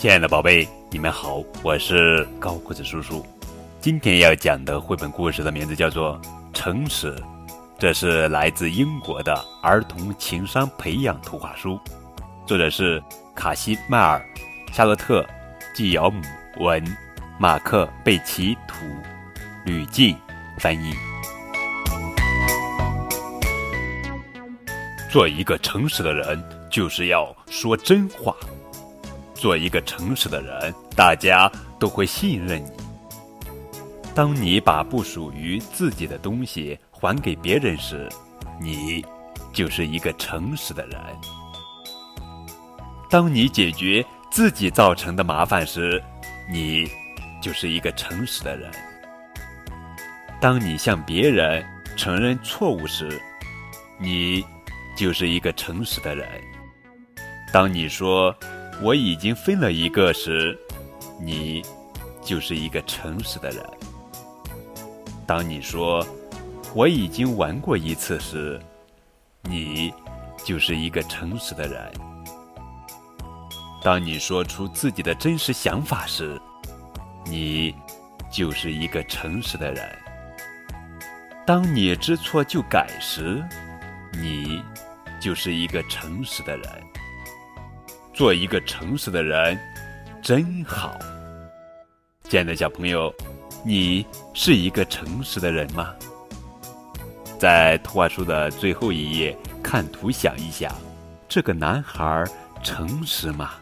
亲爱的宝贝，你们好，我是高个子叔叔。今天要讲的绘本故事的名字叫做《诚实》，这是来自英国的儿童情商培养图画书，作者是卡西迈尔、夏洛特·纪尧姆文、马克·贝奇图、吕静翻译。做一个诚实的人，就是要说真话。做一个诚实的人，大家都会信任你。当你把不属于自己的东西还给别人时，你就是一个诚实的人。当你解决自己造成的麻烦时，你就是一个诚实的人。当你向别人承认错误时，你就是一个诚实的人。当你说。我已经分了一个时，你就是一个诚实的人。当你说我已经玩过一次时，你就是一个诚实的人。当你说出自己的真实想法时，你就是一个诚实的人。当你知错就改时，你就是一个诚实的人。做一个诚实的人，真好。亲爱的小朋友，你是一个诚实的人吗？在图画书的最后一页，看图想一想，这个男孩诚实吗？